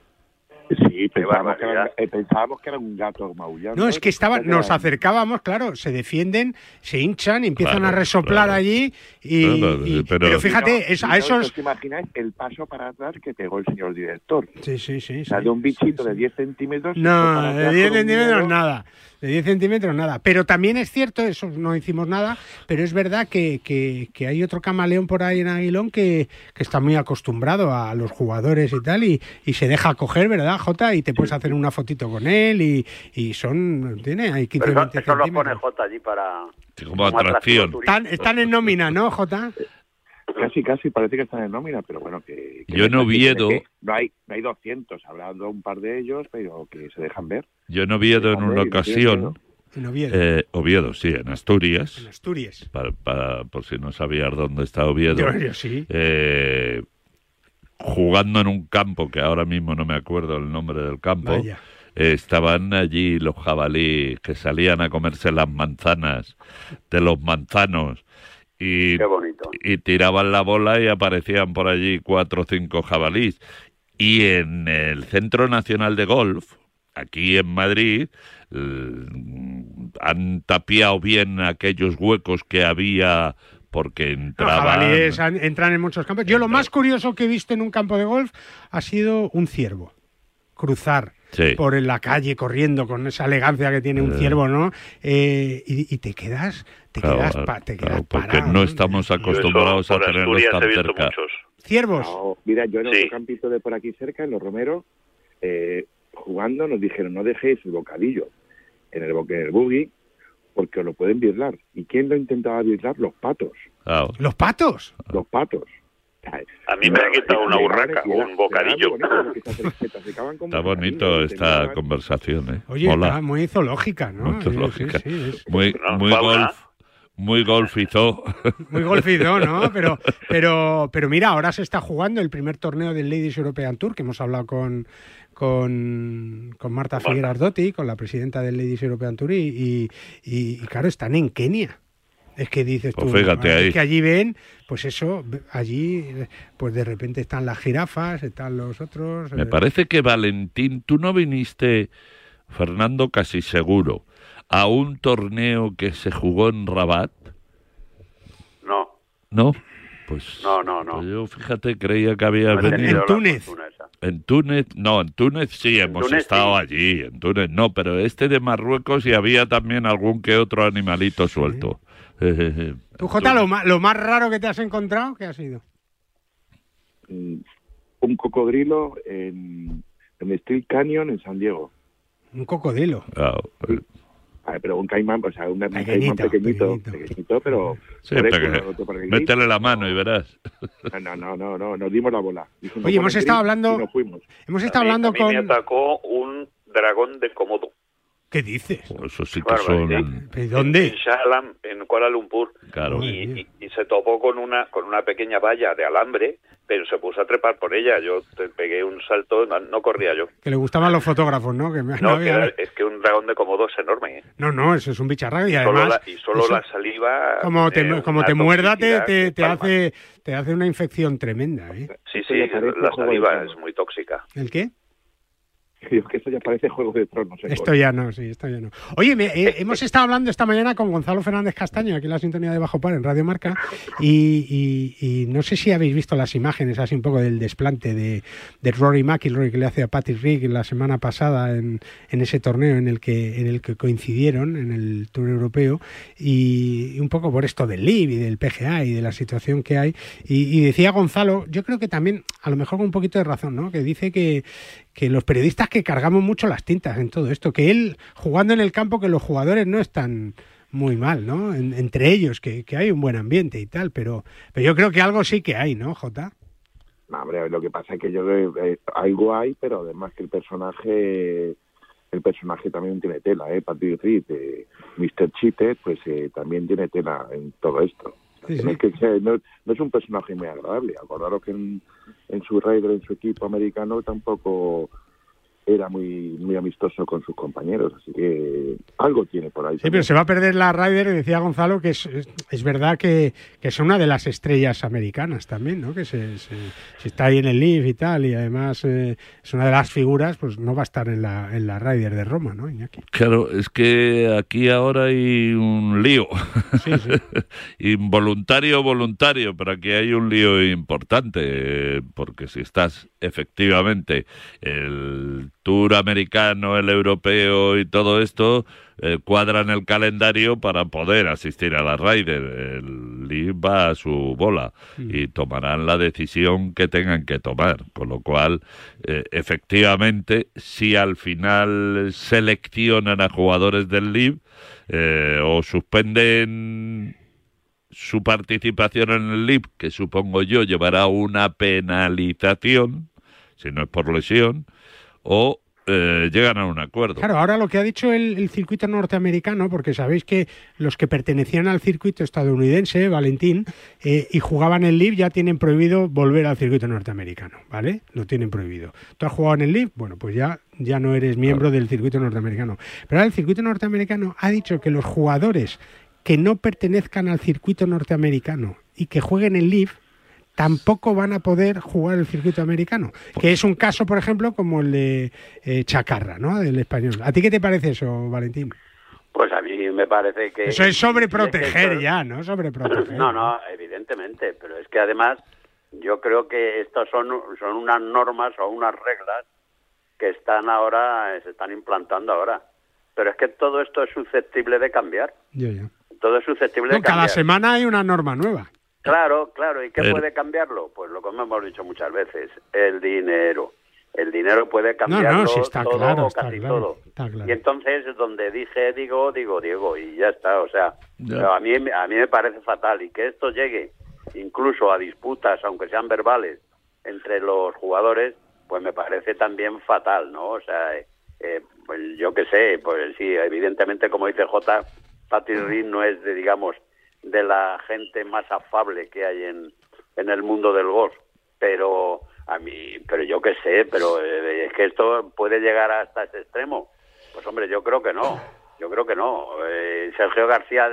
Sí, Sí, pensábamos que, era, eh, pensábamos que era un gato maullando. No, es que estaban, nos acercábamos, claro, se defienden, se hinchan y empiezan a resoplar allí. Y, pero- pero, fíjate, es- a esos. ¿Os imagináis el paso para atrás que pegó el señor director? Sí, sí, sí. O sea, de un bichito de 10 centímetros. No, de atrás 10 con un centímetros nada. De 10 centímetros nada. Pero también es cierto, eso no hicimos nada, pero es verdad que, que- que hay otro camaleón por ahí en Aguilón que, que está muy acostumbrado a los jugadores y tal, y, y se deja coger, ¿verdad, Jota? Y te puedes hacer una fotito con él y, y son, tiene ahí 15 Pero eso, 20 eso lo pone centímetros. J allí para... como atracción. Están, están en nómina, ¿no, Jota? Casi, casi parece que están en nómina, pero bueno, que... que Yo en Oviedo- No hay, no hay 200, habrá un par de ellos, pero que se dejan ver. Yo en Oviedo en una ocasión, En Oviedo. eh, Oviedo, sí, en Asturias, En Asturias. para, para- por si no sabías dónde está Oviedo, Yo- yo sí. eh, jugando en un campo que ahora mismo no me acuerdo el nombre del campo, Vaya. eh, estaban allí los jabalíes que salían a comerse las manzanas de los manzanos y, Qué bonito. y tiraban la bola y aparecían por allí cuatro o cinco jabalíes. Y en el Centro Nacional de Golf, aquí en Madrid, l- han tapiado bien aquellos huecos que había porque Los entraban... jabalíes entran en muchos campos. Yo lo más curioso que he visto en un campo de golf ha sido un ciervo cruzar Sí. por la calle corriendo con esa elegancia que tiene un Eh. ciervo, ¿no? Eh, y, y te quedas, te Claro, quedas, pa- te claro, quedas porque parado, no estamos acostumbrados a tenerlos tan cerca. muchos. Ciervos. No, mira, yo en Sí. otro campito de por aquí cerca, en Los Romeros, eh, jugando nos dijeron, no dejéis el bocadillo en el, boque del buggy porque os lo pueden birlar. ¿Y quién lo intentaba birlar? Los patos. Claro. ¿Los patos? Los patos. A mí me ha quitado una urraca, un bocadillo. Está bonito esta conversación, ¿eh? Oye, está muy zoológica, ¿no? Muy zoológica. sí, sí, es Muy, muy golf. Muy golf y zoo. Muy golfido, ¿no? Pero, pero, pero mira, ahora se está jugando el primer torneo del Ladies European Tour, que hemos hablado con, con, con Marta Figueras Dotti, con la presidenta del Ladies European Tour, y, y, y, y, claro, están en Kenia. Es que dices tú, Pues fíjate es ahí. que allí ven, pues eso, allí, pues de repente están las jirafas, están los otros. Me eh, parece que Valentín, tú no viniste, Fernando, casi seguro, a un torneo que se jugó en Rabat, No, ¿no? Pues no, no, no. pues yo, fíjate, creía que había No venido. la Túnez. En Túnez, no, en Túnez sí, hemos Túnez estado sí. allí, en Túnez no, pero este de Marruecos y había también algún que otro animalito suelto. Eh, Tú, Jota, lo más, lo más raro que te has encontrado, ¿qué ha sido? Mm, Un cocodrilo en, en Steel Canyon en San Diego. Un cocodrilo. Claro, eh, A ver, pero un caimán, o sea, un caimán Pequeñito, pequeñito, pequeñito. pequeñito, pero... sí, pero el métele la mano y verás. No, no, no, no, no, nos dimos la bola. Oye, hemos estado hablando- nos fuimos. Hemos A estado mí- hablando a mí me con... atacó un dragón de Komodo. ¿Qué dices? Pues Eso sí que son... ¿De dónde? En Shah Alam, en Kuala Lumpur. Claro. Y, y- y se topó con una con una pequeña valla de alambre, pero se puso a trepar por ella. Yo te pegué un salto, no, no corría yo. Que le gustaban los fotógrafos, ¿no? Que me- No, no que había- era- es que un dragón de Komodo es enorme. ¿eh? no, no, eso es un bicharraco y Solo además... la- y solo eso, la saliva. como te, eh, como te muerda, te, te, hace, te hace una infección tremenda, ¿eh? Sí, sí, la saliva es muy tóxica. ¿El qué? Digo que eso ya parece Juego de Tronos. ¿eh? Esto ya no, sí, esto ya no. Oye, me- eh, hemos estado hablando esta mañana con Gonzalo Fernández Castaño, aquí en la sintonía de Bajo Par, en Radio Marca, y, y- y no sé si habéis visto las imágenes así un poco del desplante de, de Rory McIlroy que le hace a Patrick Rigg la semana pasada en, en ese torneo en el que en el que coincidieron en el Tour Europeo y, y un poco por esto del LIV y del PGA y de la situación que hay. Y, y decía Gonzalo, yo creo que también, a lo mejor con un poquito de razón, ¿no? Que dice que, que los periodistas que cargamos mucho las tintas en todo esto, que él jugando en el campo, que los jugadores no están muy mal, ¿no? En- entre ellos, que, que hay un buen ambiente y tal, pero, pero yo creo que algo sí que hay, ¿no, Jota? No, hombre, lo que pasa es que yo eh, eh, algo hay, pero además que el personaje el personaje también tiene tela, ¿eh? Patrick Reed, eh, Mr. Cheater, pues eh, también tiene tela en todo esto. Sí, No sí. es que sea- no, no es un personaje muy agradable. Acordaros que en, en su Raider, en su equipo americano, tampoco era muy muy amistoso con sus compañeros, así que algo tiene por ahí. Sí, pero se va a perder la Ryder, y decía Gonzalo que es, es, es verdad que, que, es una de las estrellas americanas también, ¿no? Que se, se, se está ahí en el Leaf y tal, y además eh, es una de las figuras, pues no va a estar en la, en la Ryder de Roma, ¿no, Iñaki? Claro, es que aquí ahora hay un lío. Sí, sí. Involuntario voluntario, pero aquí hay un lío importante, porque si estás efectivamente el Tour americano, el europeo y todo esto eh, cuadran el calendario para poder asistir a la Ryder. El Leaf va a su bola mm. y tomarán la decisión que tengan que tomar. Con lo cual, eh, efectivamente, si al final seleccionan a jugadores del Leaf eh, o suspenden su participación en el LIB, que supongo yo llevará una penalización, si no es por lesión, o eh, llegan a un acuerdo. Claro, ahora lo que ha dicho el, el, circuito norteamericano, porque sabéis que los que pertenecían al circuito estadounidense, Valentín, eh, y jugaban el LIV ya tienen prohibido volver al circuito norteamericano, ¿vale? Lo tienen prohibido. ¿Tú has jugado en el LIV? Bueno, pues ya, ya no eres miembro claro. del circuito norteamericano. Pero ahora el circuito norteamericano ha dicho que los jugadores que no pertenezcan al circuito norteamericano y que jueguen el LIV tampoco van a poder jugar el circuito americano, que es un caso, por ejemplo, como el de eh, Chacarra, ¿no? Del español. ¿A ti qué te parece eso, Valentín? Pues a mí me parece que... Eso es sobreproteger ya, ¿no? Sobreproteger. No, no, evidentemente, pero es que además yo creo que estas son, son unas normas o unas reglas que están ahora, se están implantando ahora. Pero es que todo esto es susceptible de cambiar. Ya, ya. Todo es susceptible no, de cambiar. Cada semana hay una norma nueva. Claro, claro. ¿Y qué Pero- puede cambiarlo? Pues lo que hemos dicho muchas veces, el dinero. El dinero puede cambiarlo no, sí, está todo claro, o está casi claro, todo. está claro. Y entonces donde dije digo, digo Diego y ya está. O sea, a mí a mí me parece fatal y que esto llegue incluso a disputas, aunque sean verbales, entre los jugadores, pues me parece también fatal, ¿no? O sea, eh, eh, pues yo qué sé, pues sí, evidentemente como dice J, Patrick Reed no es de digamos de la gente más afable que hay en, en el mundo del golf, pero a mí, pero yo qué sé, pero eh, es que esto puede llegar hasta ese extremo. Pues hombre, yo creo que no, yo creo que no. Eh, Sergio García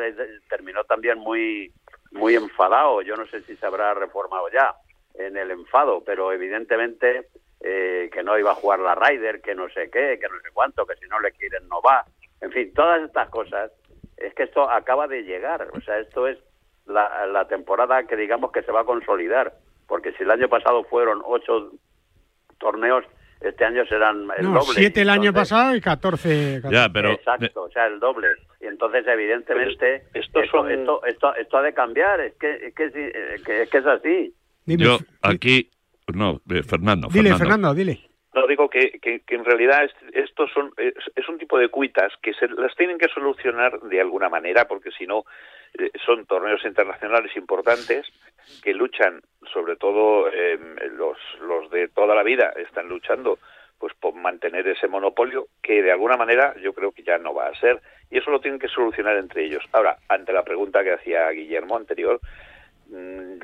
terminó también muy, muy enfadado. Yo no sé si se habrá reformado ya en el enfado, pero evidentemente eh, que no iba a jugar la Ryder, que no sé qué, que no sé cuánto, que si no le quieren no va. En fin, todas estas cosas. Es que esto acaba de llegar. O sea, esto es la, la temporada que digamos que se va a consolidar. Porque si el año pasado fueron ocho torneos, este año serán el No, doble. siete el año Entonces- pasado y 14. Ya, pero Exacto, o sea, el doble. Y entonces, evidentemente, esto, son- esto, esto, esto ha de cambiar. Es que es, que, eh, que, es, que es así. yo aquí... No, eh, Fernando. Dile, Fernando, dile. No digo que, que, en realidad es- estos son es, un tipo de cuitas que se las tienen que solucionar de alguna manera porque si no eh, son torneos internacionales importantes que luchan sobre todo eh, los los de toda la vida están luchando pues por mantener ese monopolio que de alguna manera yo creo que ya no va a ser y eso lo tienen que solucionar entre ellos. Ahora, ante la pregunta que hacía Guillermo anterior,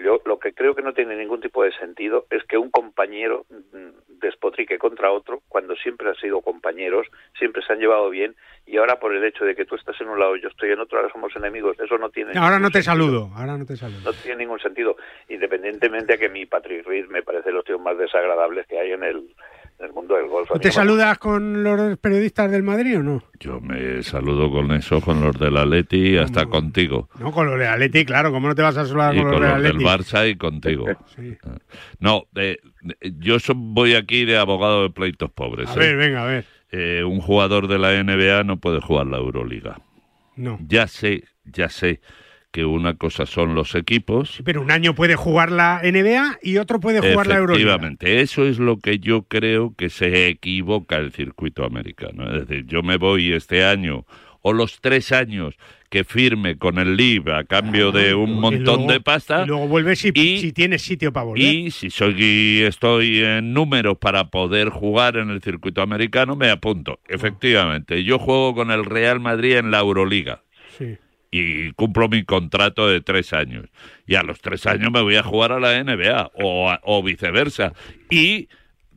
yo lo que creo que no tiene ningún tipo de sentido es que un compañero mm, despotrique contra otro cuando siempre han sido compañeros, siempre se han llevado bien y ahora por el hecho de que tú estás en un lado y yo estoy en otro, ahora somos enemigos. Eso no tiene Ahora no te sentido. saludo, ahora no te saludo. No tiene ningún sentido, independientemente de que mi Patrick Reed me parece los tíos más desagradables que hay en el, en el mundo del golf. ¿Tú te saludas con los periodistas del Madrid o no? Yo me saludo con eso, con los del Atleti, hasta contigo. No, con los del Atleti, claro, ¿cómo no te vas a saludar Y con los con del los del Atleti? Barça y contigo. Sí. No, eh, yo so- voy aquí de abogado de pleitos pobres. A ¿eh? ver, venga, a ver. Eh, un jugador de la NBA no puede jugar la Euroliga. No. Ya sé, ya sé que una cosa son los equipos. Pero un año puede jugar la NBA y otro puede jugar la Euroliga. Efectivamente, eso es lo que yo creo que se equivoca el circuito americano. Es decir, yo me voy este año o los tres años que firme con el LIB a cambio de un Y montón luego- de pasta. Y luego vuelves si, si tienes sitio para volver. Y si soy estoy en números para poder jugar en el circuito americano, me apunto. Efectivamente, yo juego con el Real Madrid en la Euroliga Sí. Y cumplo mi contrato de tres años. Y a los tres años me voy a jugar a la NBA o, a- o viceversa. Y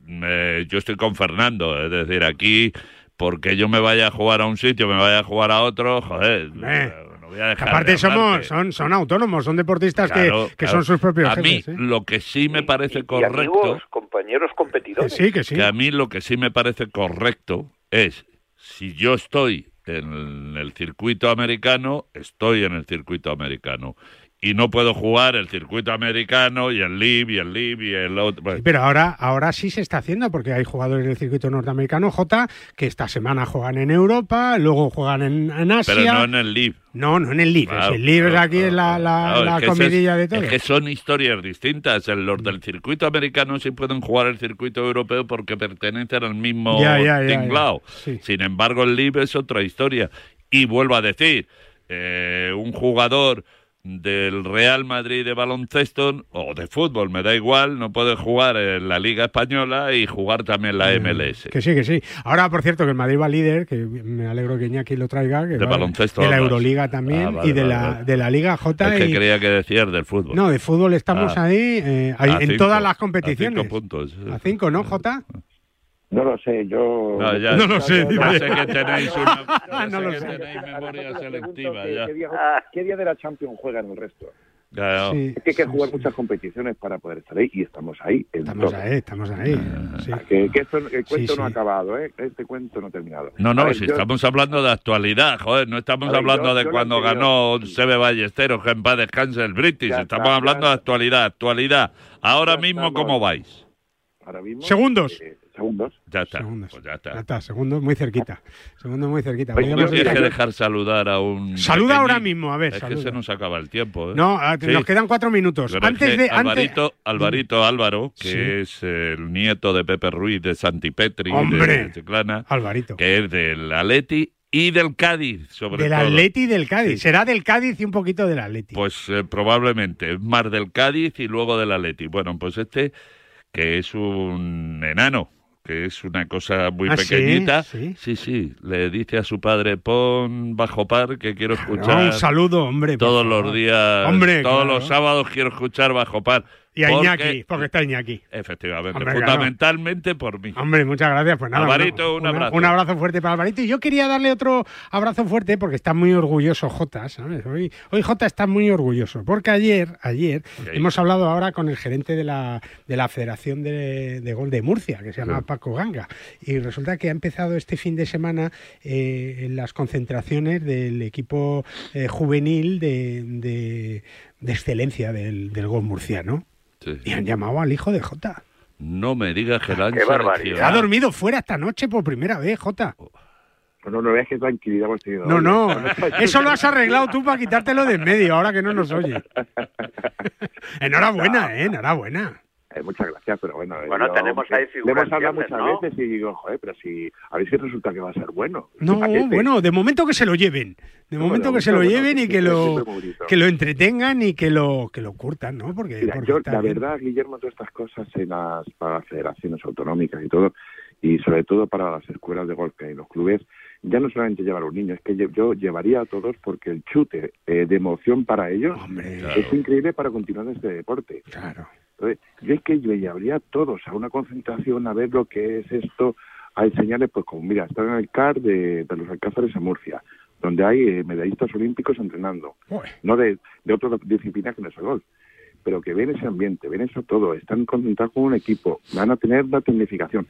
eh, yo estoy con Fernando, es decir, aquí porque yo me vaya a jugar a un sitio, me vaya a jugar a otro, joder, Eh, no voy a dejar de Aparte somos, son, son autónomos, son deportistas que- Claro, que, claro. son sus propios A mí jefes. ¿eh? lo que sí me parece Y correcto, amigos, compañeros competidores. Sí, que sí. que a mí lo que sí me parece correcto es si yo estoy en el circuito americano, estoy en el circuito americano. Y no puedo jugar el circuito americano y el LIB y el LIB y el otro. Bueno, Pero ahora, ahora sí se está haciendo, porque hay jugadores del circuito norteamericano, J, que esta semana juegan en Europa, luego juegan en, en Asia. pero no en el LIB. No, no en el LIB. Claro, el LIB es aquí la, la, Claro, la es que ese comidilla es- de todo. Es que son historias distintas. Los del circuito americano sí pueden jugar el circuito europeo porque pertenecen al mismo Ya, ya, ya, ya. tinglao. Sí. Sin embargo, el LIB es otra historia. Y vuelvo a decir, eh, un jugador del Real Madrid de baloncesto o de fútbol, me da igual, no puede jugar en la Liga Española y jugar también la MLS. Que sí, que sí. Ahora, por cierto, que el Madrid va líder, que me alegro que Iñaki lo traiga. Que De va- baloncesto De la. Euroliga también Ah, vale, y de, vale, la, vale. de la Liga J. Es que y- creía que decías del fútbol. No, de fútbol estamos Ah. ahí, eh, ahí A en cinco, todas las a competiciones. cinco puntos. A cinco, ¿no, Jota? No lo sé, yo... No, ya- No lo sé, dime. sé que tenéis una, No sé que sé. tenéis memoria selectiva. ¿Qué, ya. qué día, qué día de la Champions juegan el resto? Claro. Sí, Es que hay que jugar muchas competiciones para poder estar ahí y estamos ahí. Estamos ahí, estamos ahí. sí. Que, que esto- el cuento Sí, no ha sí. acabado, ¿eh? Este cuento no ha terminado. No, no, ver, si yo- estamos hablando de actualidad, joder, no estamos ver, hablando yo- de yo cuando ganó Sebe Ballesteros, que en paz descanse el British, Ya estamos está, hablando ya- de actualidad, actualidad. Ahora Ya mismo, estamos- ¿cómo vais? Ahora mismo, Segundos. eh, segundos. Ya está, Segundos. pues ya Ya está. está, segundo muy cerquita. Segundo muy cerquita. Oye, ¿Cómo Podríamos tienes estar- que dejar saludar a un... Saluda ahora mismo, a ver, Es que se nos acaba el tiempo, ¿eh? No, ah, Sí. nos quedan cuatro minutos. Pero es antes que de. antes- Alvarito, Alvarito Álvaro, que Sí. es el nieto de Pepe Ruiz de Santipetri, ¡Hombre! de Chiclana, Alvarito. que es del Atleti y del Cádiz, sobre Del todo. Atleti y del Cádiz. Será del Cádiz y un poquito del Atleti. Pues eh, probablemente, es más del Cádiz y luego del Atleti. Bueno, pues este, que es un enano, que es una cosa muy Ah, pequeñita, Sí. sí, sí, le dice a su padre, pon bajo par que quiero escuchar un saludo, hombre. todos los días, Hombre, todos claro. los sábados quiero escuchar bajo par. Y a porque- Iñaki, porque está Iñaki. Efectivamente, Hombre, claro. fundamentalmente por mí. Hombre, muchas gracias. Pues nada, Alvarito, un abrazo. Un abrazo fuerte para Alvarito. Y yo quería darle otro abrazo fuerte porque está muy orgulloso Jota, ¿sabes? Hoy, hoy Jota está muy orgulloso porque ayer, ayer hemos hablado ahora con el gerente de la, de la Federación de, de Gol de Murcia, que se llama Sí. Paco Ganga. Y resulta que ha empezado este fin de semana eh, en las concentraciones del equipo eh, juvenil de, de- de excelencia del, del gol murciano. Sí. Y han llamado al hijo de Jota. No me digas que la han Qué barbaridad. Ha dormido fuera esta noche por primera vez, Jota. No, no, no veas qué tranquilidad hemos tenido. No, no, eso lo has arreglado tú para quitártelo de en medio, ahora que no nos oye. Enhorabuena, eh, enhorabuena. Eh, muchas gracias, pero bueno. Bueno, yo, tenemos ahí figuras hemos hablado muchas ¿no? veces y digo, joder, pero si a ver si resulta que va a ser bueno. No, paquete. bueno, de momento que se lo lleven. De No, momento de que se lo lleven bueno, y que lo, que lo entretengan y que lo, que lo curtan, ¿no? Porque, Mira, porque yo, la bien. verdad, Guillermo, todas estas cosas en las, para las federaciones autonómicas y todo, y sobre todo para las escuelas de golf que hay en los clubes, ya no solamente llevar a los niños, es que yo llevaría a todos porque el chute eh, de emoción para ellos Hombre, es increíble para continuar este deporte. claro. Entonces, yo es que yo llevaría a todos a una concentración a ver lo que es esto, a enseñarles, pues como, mira, están en el CAR de, de los Alcázares en Murcia, donde hay eh, medallistas olímpicos entrenando, no de, de otra disciplina que no es el golf, pero que ven ese ambiente, ven eso todo, están concentrados con un equipo, van a tener la tecnificación,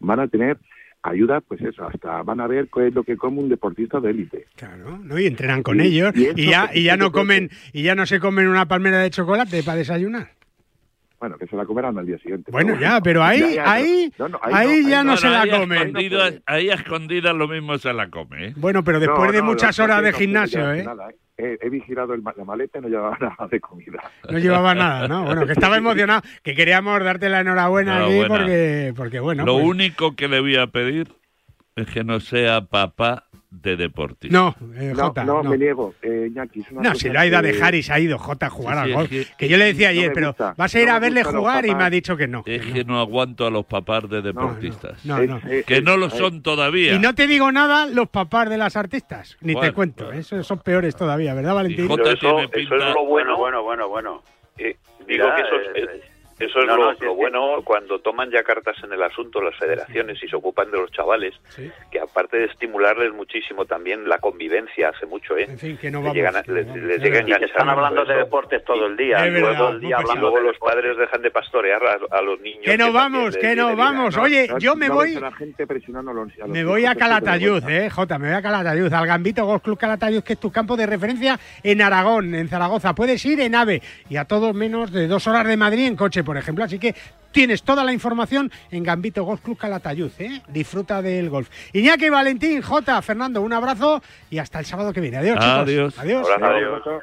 van a tener ayuda, pues eso, hasta van a ver qué es lo que come un deportista de élite. Claro, ¿no? Y entrenan con Y- ellos y y ya, y ya no comen, y ya no se comen una palmera de chocolate para desayunar. Bueno, que se la comerán al día siguiente. Bueno, pero ya, pero ahí, Ya, ahí, no, no, ahí no, ya ahí no no. se la come. ahí a escondidas lo mismo se la come, ¿eh? Bueno, pero después No, de muchas horas de gimnasio, no, ¿eh? nada, ¿eh? He, he vigilado el la maleta y no llevaba nada de comida. No llevaba nada, ¿no? Bueno, que estaba emocionado, que queríamos darte la enhorabuena, aquí Enhorabuena. porque, porque bueno. lo pues- único que le voy a pedir es que no sea papá de deportista. No, eh, No, Jota, no, no. me niego, eh, Iñaki, es una No, si lo ha ido a dejar y se ha ido Jota a jugar Sí, al golf. es Que, que- yo le decía ayer, pero gusta, vas a ir no a verle jugar y me ha dicho que no. Es que no. que no aguanto a los papás de deportistas. Es- no. es- Que no lo son todavía. Y no te digo nada los papás de las artistas, ni te cuento. bueno. Esos son peores todavía, ¿verdad, Valentín? Jota eso, tiene eso pinta- es lo bueno, bueno, bueno, bueno. Eh, Digo que eso es, eh, Eso es No, lo, no, bueno cuando toman ya cartas en el asunto las federaciones y se ocupan de los chavales, que aparte de estimularles muchísimo también la convivencia hace mucho, ¿eh? En fin, que no Les vamos. llegan a- que les- les Es llega a verdad. enganchar Y que están hablando de eso. deportes todo el día. Verdad, Luego, muy y pesado. luego los padres dejan de pastorear a, a los niños. Que no vamos, que no vamos. Oye, No- yo me no voy. la gente presionando a los, a los Me voy a Calatayud, eh, Jota, me voy a Calatayud, al Gambito Golf Club Calatayud, que es tu campo de referencia en Aragón, en Zaragoza. Puedes ir en AVE y a todos menos de dos horas de Madrid en coche, por ejemplo. Así que tienes toda la información en Gambito Golf Club Calatayud, ¿eh? Disfruta del golf. Iñaki, Valentín, Jota, Fernando, un abrazo y hasta el sábado que viene. Adiós, chicos. Adiós. Adiós. Adiós.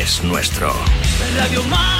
es nuestro. Marca.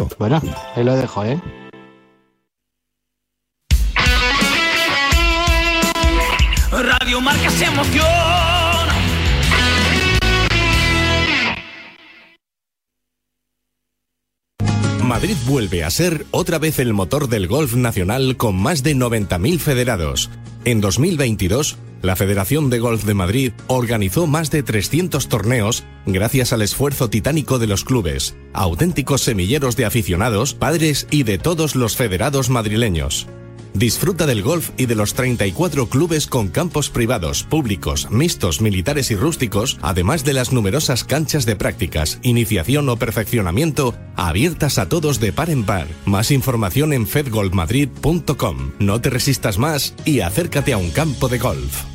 Bueno, ahí lo dejo, ¿eh? Radio Marca se emociona. Madrid vuelve a ser otra vez el motor del golf nacional con más de 90.000 federados. En 2022, La Federación de Golf de Madrid organizó más de 300 torneos gracias al esfuerzo titánico de los clubes, auténticos semilleros de aficionados, padres y de todos los federados madrileños. Disfruta del golf y de los 34 clubes con campos privados, públicos, mixtos, militares y rústicos, además de las numerosas canchas de prácticas, iniciación o perfeccionamiento abiertas a todos de par en par. Más información en fedgolfmadrid.com. No te resistas más y acércate a un campo de golf.